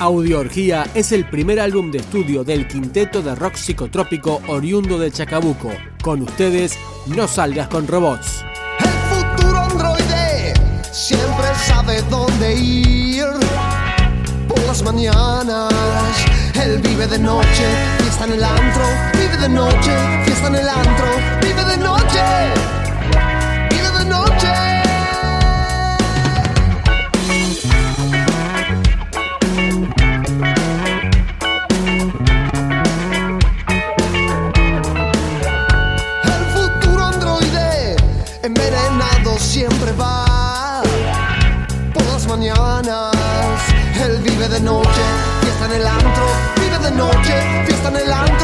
Audio Orgía es el primer álbum de estudio del quinteto de rock psicotrópico oriundo de Chacabuco. Con ustedes, No salgas con robots. El futuro androide siempre sabe dónde ir. Por las mañanas, él vive de noche, fiesta en el antro. Vive de noche, fiesta en el antro. Vive de noche, noche, fiesta en.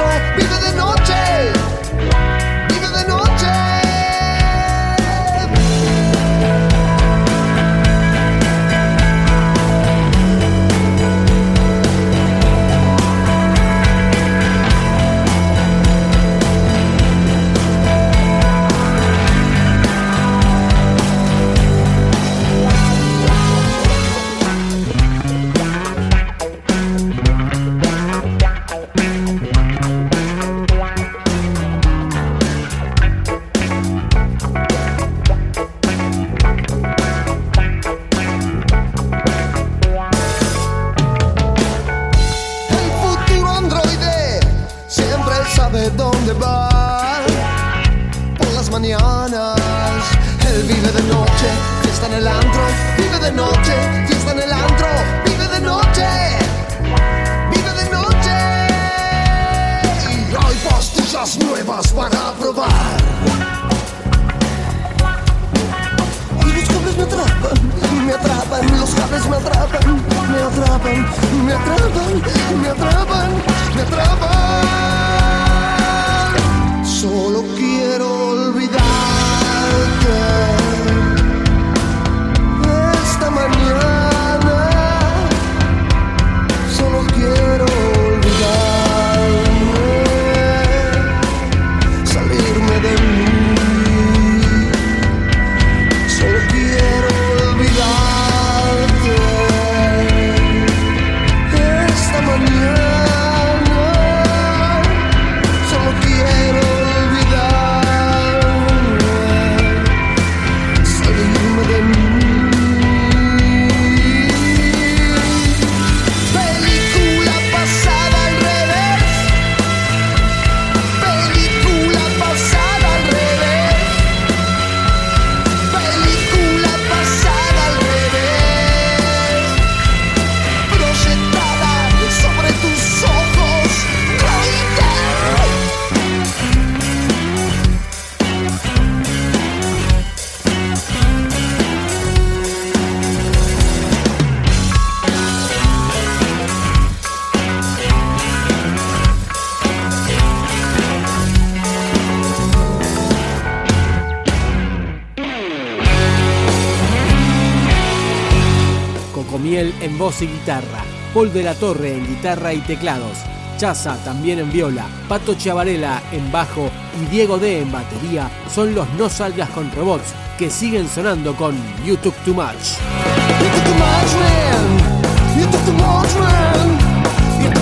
Cocomiel en voz y guitarra, Paul de la Torre en guitarra y teclados, Chaza también en viola, Pato Chavarela en bajo y Diego D en batería son los No Salgas con Robots que siguen sonando con You Took Too. You took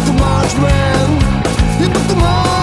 too much,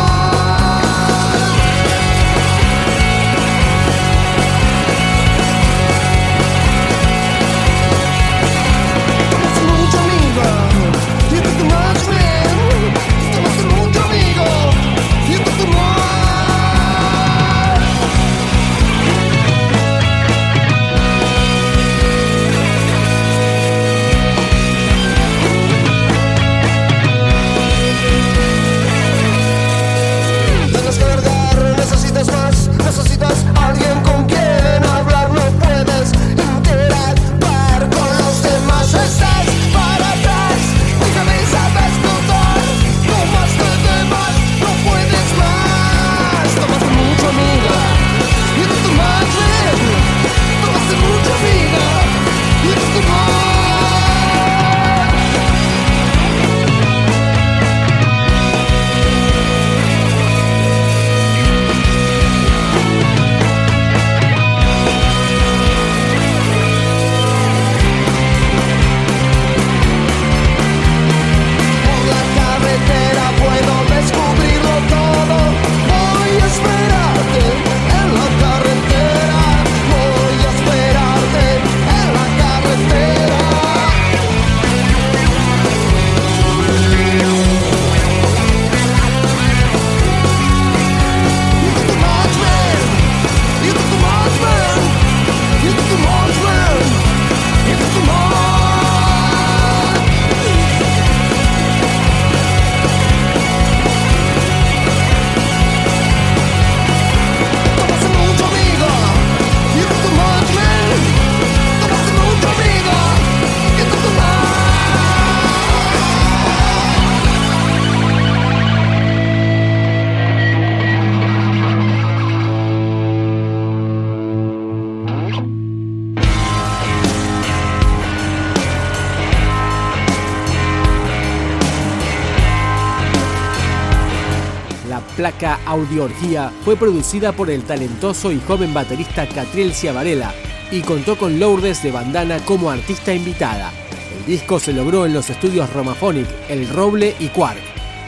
placa Audiorgía fue producida por el talentoso y joven baterista Catriel Ciavarela y contó con Lourdes de Bandana como artista invitada. El disco se logró en los estudios Romaphonic, El Roble y Quark.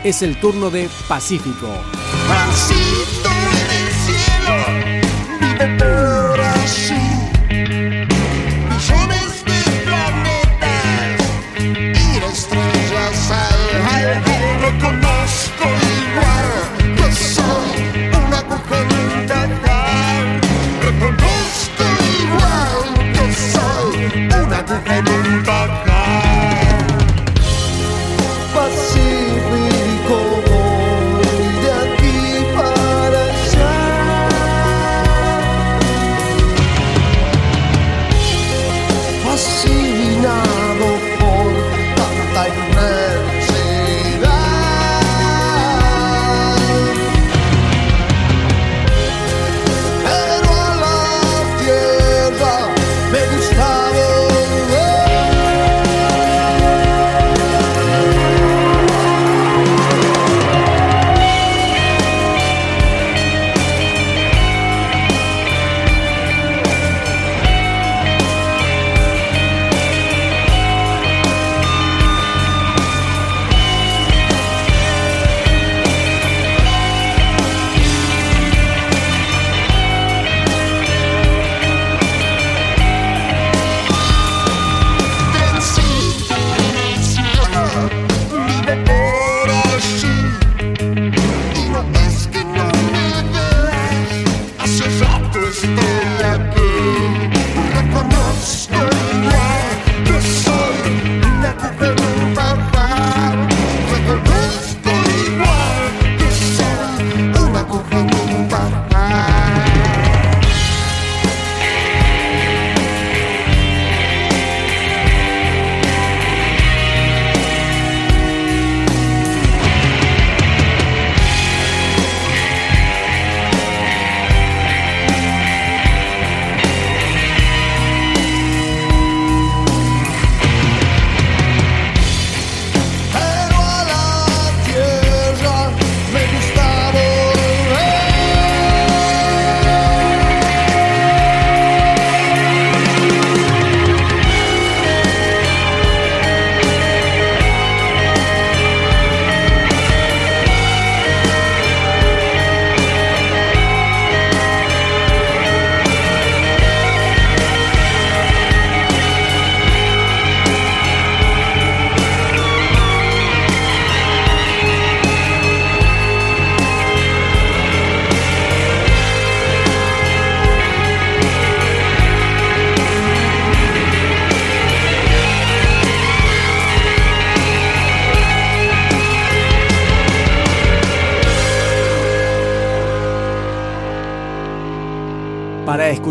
Es el turno de Pacífico.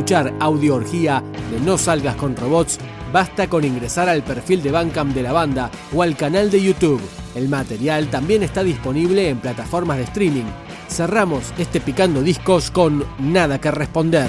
Escuchar Audio Orgía de No Salgas con Robots, basta con ingresar al perfil de Bandcamp de la banda o al canal de YouTube. El material también está disponible en plataformas de streaming. Cerramos este picando discos con Nada que responder.